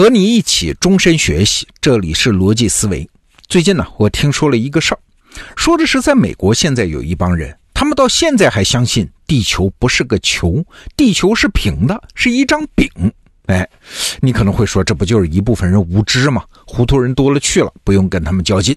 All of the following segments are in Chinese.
和你一起终身学习，这里是逻辑思维。最近呢，我听说了一个事儿，说的是在美国现在有一帮人，他们到现在还相信地球不是个球，地球是平的，是一张饼。哎，你可能会说，这不就是一部分人无知吗？糊涂人多了去了，不用跟他们较劲。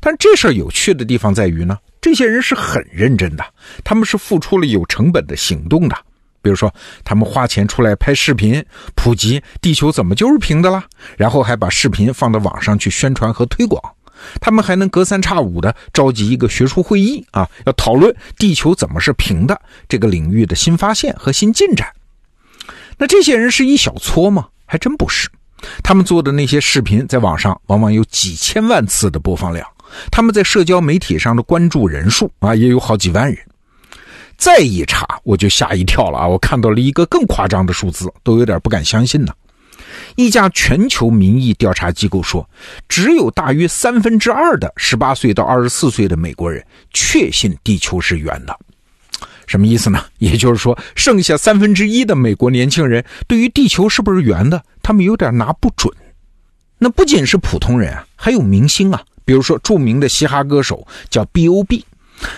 但这事儿有趣的地方在于呢，这些人是很认真的，他们是付出了有成本的行动的。比如说，他们花钱出来拍视频，普及地球怎么就是平的啦，然后还把视频放到网上去宣传和推广。他们还能隔三差五的召集一个学术会议啊，要讨论地球怎么是平的这个领域的新发现和新进展。那这些人是一小撮吗？还真不是。他们做的那些视频在网上往往有几千万次的播放量，他们在社交媒体上的关注人数啊也有好几万人。再一查，我就吓一跳了啊！我看到了一个更夸张的数字，都有点不敢相信呢。一家全球民意调查机构说，只有大约三分之二的十八岁到二十四岁的美国人确信地球是圆的。什么意思呢？也就是说，剩下三分之一的美国年轻人对于地球是不是圆的，他们有点拿不准。那不仅是普通人啊，还有明星啊，比如说著名的嘻哈歌手叫 B.O.B。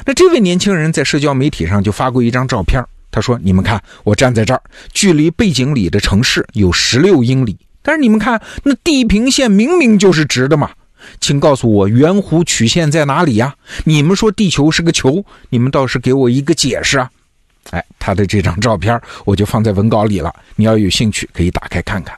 那这位年轻人在社交媒体上就发过一张照片，他说：“你们看，我站在这儿，距离背景里的城市有十六英里，但是你们看，那地平线明明就是直的嘛，请告诉我圆弧曲线在哪里呀？你们说地球是个球，你们倒是给我一个解释啊！”哎，他的这张照片我就放在文稿里了，你要有兴趣可以打开看看。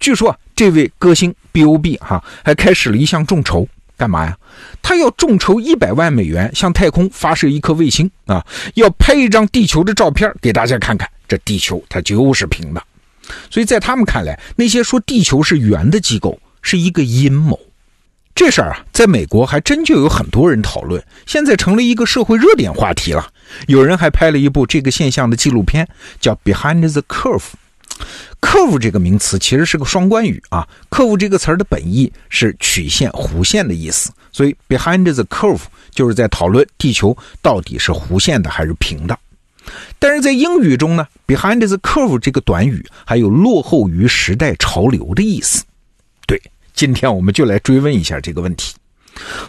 据说这位歌星 B.O.B 哈还开始了一项众筹。干嘛呀？他要众筹一百万美元向太空发射一颗卫星啊！要拍一张地球的照片给大家看看，这地球它就是平的。所以在他们看来，那些说地球是圆的机构是一个阴谋。这事儿啊，在美国还真就有很多人讨论，现在成了一个社会热点话题了。有人还拍了一部这个现象的纪录片，叫《Behind the Curve》。Curve 这个名词其实是个双关语啊，curve 这个词儿的本意是曲线、弧线的意思，所以 behind the curve 就是在讨论地球到底是弧线的还是平的。但是在英语中呢，behind the curve 这个短语还有落后于时代潮流的意思。对，今天我们就来追问一下这个问题：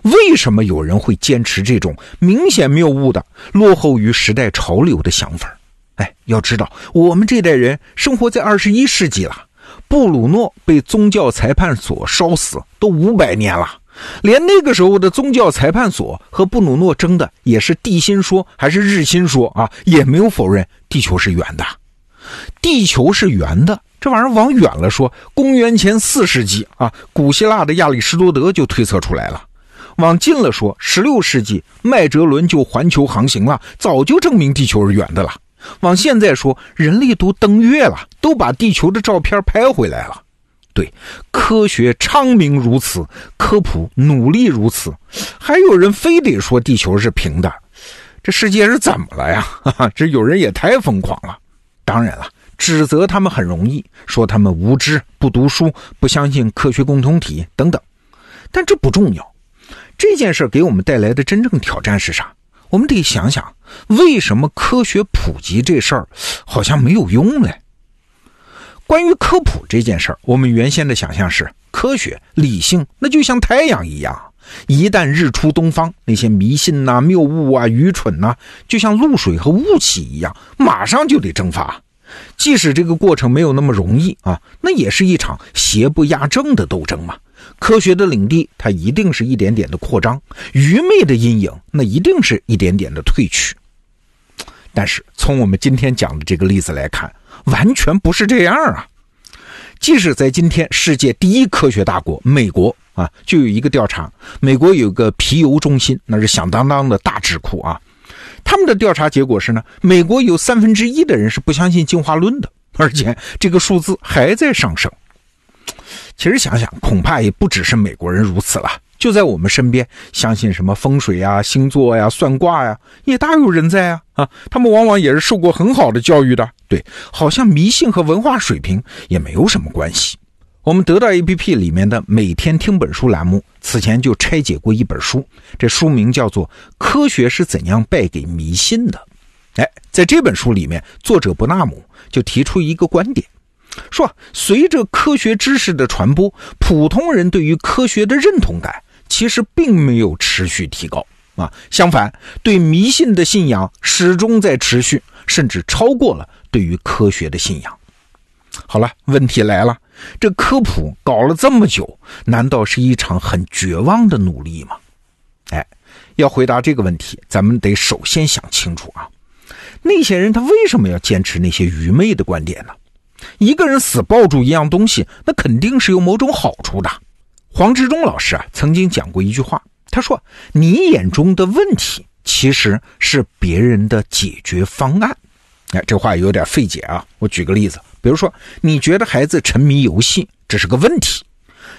为什么有人会坚持这种明显谬误的、落后于时代潮流的想法？哎，要知道，我们这代人生活在二十一世纪了。布鲁诺被宗教裁判所烧死都五百年了，连那个时候的宗教裁判所和布鲁诺争的也是地心说还是日心说啊，也没有否认地球是圆的。地球是圆的，这玩意儿往远了说，公元前四世纪啊，古希腊的亚里士多德就推测出来了；往近了说，十六世纪麦哲伦就环球航行了，早就证明地球是圆的了。往现在说，人类都登月了，都把地球的照片拍回来了。对，科学昌明如此，科普努力如此，还有人非得说地球是平的，这世界是怎么了呀？哈哈，这有人也太疯狂了。当然了，指责他们很容易，说他们无知、不读书、不相信科学共同体等等，但这不重要。这件事给我们带来的真正挑战是啥？我们得想想，为什么科学普及这事儿好像没有用嘞？关于科普这件事儿，我们原先的想象是科学理性，那就像太阳一样，一旦日出东方，那些迷信呐、谬误啊、愚蠢呐，就像露水和雾气一样，马上就得蒸发。即使这个过程没有那么容易啊，那也是一场邪不压正的斗争嘛。科学的领地，它一定是一点点的扩张；愚昧的阴影，那一定是一点点的退去。但是从我们今天讲的这个例子来看，完全不是这样啊！即使在今天世界第一科学大国美国啊，就有一个调查，美国有个皮尤中心，那是响当当的大智库啊。他们的调查结果是呢，美国有三分之一的人是不相信进化论的，而且这个数字还在上升。其实想想，恐怕也不只是美国人如此了。就在我们身边，相信什么风水呀、星座呀、算卦呀，也大有人在啊！啊，他们往往也是受过很好的教育的。对，好像迷信和文化水平也没有什么关系。我们得到 APP 里面的每天听本书栏目，此前就拆解过一本书，这书名叫做《科学是怎样败给迷信的》。哎，在这本书里面，作者伯纳姆就提出一个观点。说随着科学知识的传播，普通人对于科学的认同感其实并没有持续提高啊，相反，对迷信的信仰始终在持续，甚至超过了对于科学的信仰。好了，问题来了，这科普搞了这么久，难道是一场很绝望的努力吗？哎，要回答这个问题，咱们得首先想清楚啊，那些人他为什么要坚持那些愚昧的观点呢？一个人死抱住一样东西，那肯定是有某种好处的。黄志忠老师啊，曾经讲过一句话，他说：“你眼中的问题，其实是别人的解决方案。”哎，这话有点费解啊。我举个例子，比如说，你觉得孩子沉迷游戏，这是个问题。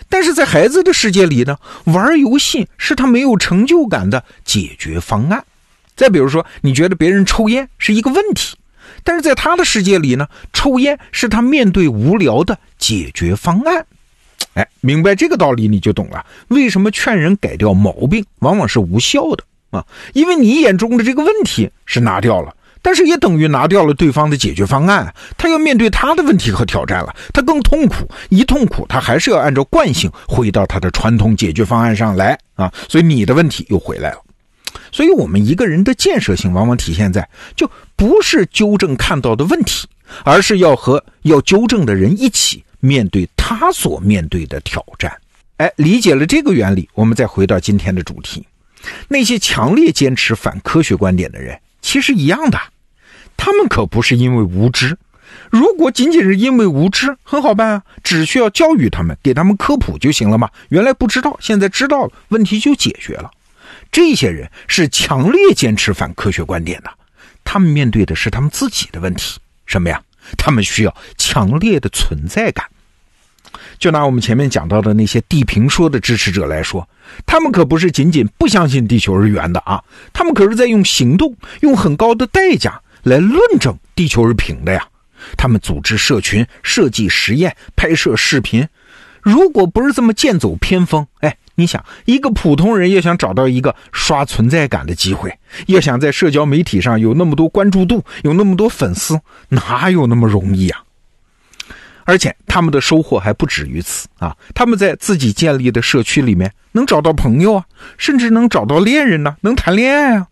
但是在孩子的世界里呢，玩游戏是他没有成就感的解决方案。再比如说，你觉得别人抽烟是一个问题，但是在他的世界里呢，抽烟是他面对无聊的解决方案。哎，明白这个道理你就懂了，为什么劝人改掉毛病往往是无效的啊？因为你眼中的这个问题是拿掉了。但是也等于拿掉了对方的解决方案，他要面对他的问题和挑战了，他更痛苦，一痛苦他还是要按照惯性回到他的传统解决方案上来啊，所以你的问题又回来了。所以，我们一个人的建设性往往体现在就不是纠正看到的问题，而是要和要纠正的人一起面对他所面对的挑战。哎，理解了这个原理，我们再回到今天的主题，那些强烈坚持反科学观点的人，其实一样的。他们可不是因为无知，如果仅仅是因为无知，很好办啊，只需要教育他们，给他们科普就行了嘛。原来不知道，现在知道了，问题就解决了。这些人是强烈坚持反科学观点的，他们面对的是他们自己的问题，什么呀？他们需要强烈的存在感。就拿我们前面讲到的那些地平说的支持者来说，他们可不是仅仅不相信地球是圆的啊，他们可是在用行动，用很高的代价。来论证地球是平的呀！他们组织社群、设计实验、拍摄视频。如果不是这么剑走偏锋，哎，你想，一个普通人要想找到一个刷存在感的机会，要想在社交媒体上有那么多关注度、有那么多粉丝，哪有那么容易啊？而且他们的收获还不止于此啊！他们在自己建立的社区里面能找到朋友啊，甚至能找到恋人呢，能谈恋爱啊。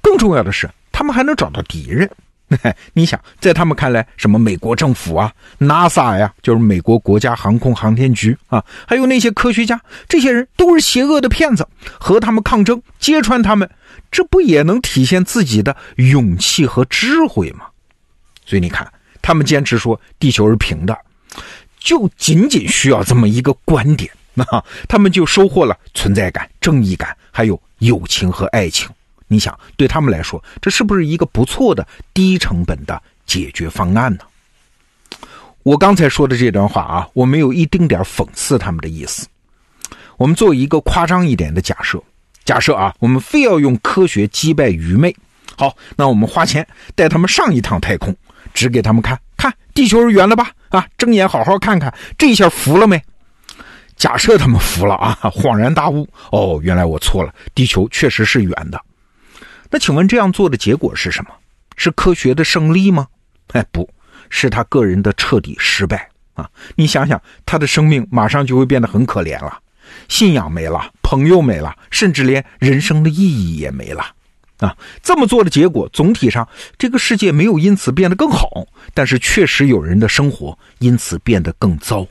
更重要的是。他们还能找到敌人，你想，在他们看来，什么美国政府啊、NASA 呀，就是美国国家航空航天局啊，还有那些科学家，这些人都是邪恶的骗子，和他们抗争，揭穿他们，这不也能体现自己的勇气和智慧吗？所以你看，他们坚持说地球是平的，就仅仅需要这么一个观点，那 他们就收获了存在感、正义感，还有友情和爱情。你想，对他们来说，这是不是一个不错的低成本的解决方案呢？我刚才说的这段话啊，我没有一丁点讽刺他们的意思。我们做一个夸张一点的假设，假设啊，我们非要用科学击败愚昧。好，那我们花钱带他们上一趟太空，指给他们看看地球是圆的吧？啊，睁眼好好看看，这一下服了没？假设他们服了啊，恍然大悟，哦，原来我错了，地球确实是圆的。那请问这样做的结果是什么？是科学的胜利吗？哎，不是他个人的彻底失败啊！你想想，他的生命马上就会变得很可怜了，信仰没了，朋友没了，甚至连人生的意义也没了啊！这么做的结果，总体上这个世界没有因此变得更好，但是确实有人的生活因此变得更糟。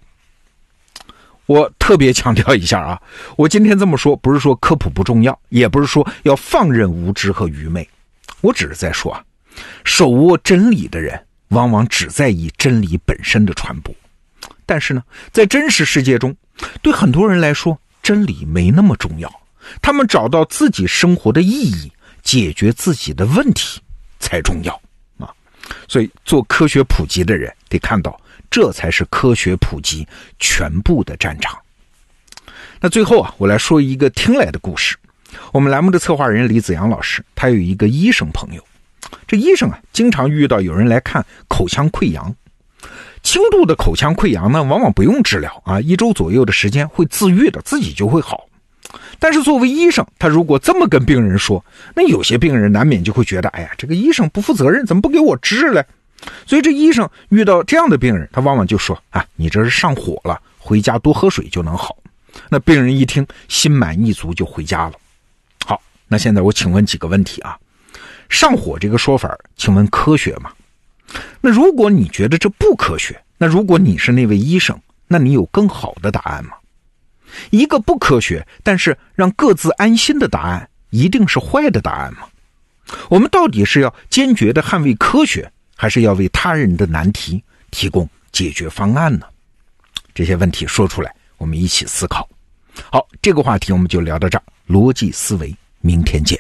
我特别强调一下啊，我今天这么说不是说科普不重要，也不是说要放任无知和愚昧，我只是在说啊，手握真理的人往往只在意真理本身的传播，但是呢，在真实世界中，对很多人来说，真理没那么重要，他们找到自己生活的意义，解决自己的问题才重要啊，所以做科学普及的人得看到。这才是科学普及全部的战场。那最后啊，我来说一个听来的故事。我们栏目的策划人李子阳老师，他有一个医生朋友。这医生啊，经常遇到有人来看口腔溃疡。轻度的口腔溃疡呢，往往不用治疗啊，一周左右的时间会自愈的，自己就会好。但是作为医生，他如果这么跟病人说，那有些病人难免就会觉得，哎呀，这个医生不负责任，怎么不给我治嘞？所以这医生遇到这样的病人，他往往就说：“啊，你这是上火了，回家多喝水就能好。”那病人一听，心满意足就回家了。好，那现在我请问几个问题啊？上火这个说法，请问科学吗？那如果你觉得这不科学，那如果你是那位医生，那你有更好的答案吗？一个不科学但是让各自安心的答案，一定是坏的答案吗？我们到底是要坚决的捍卫科学，还是要为他人的难题提供解决方案呢？这些问题说出来，我们一起思考。好，这个话题我们就聊到这儿。逻辑思维，明天见。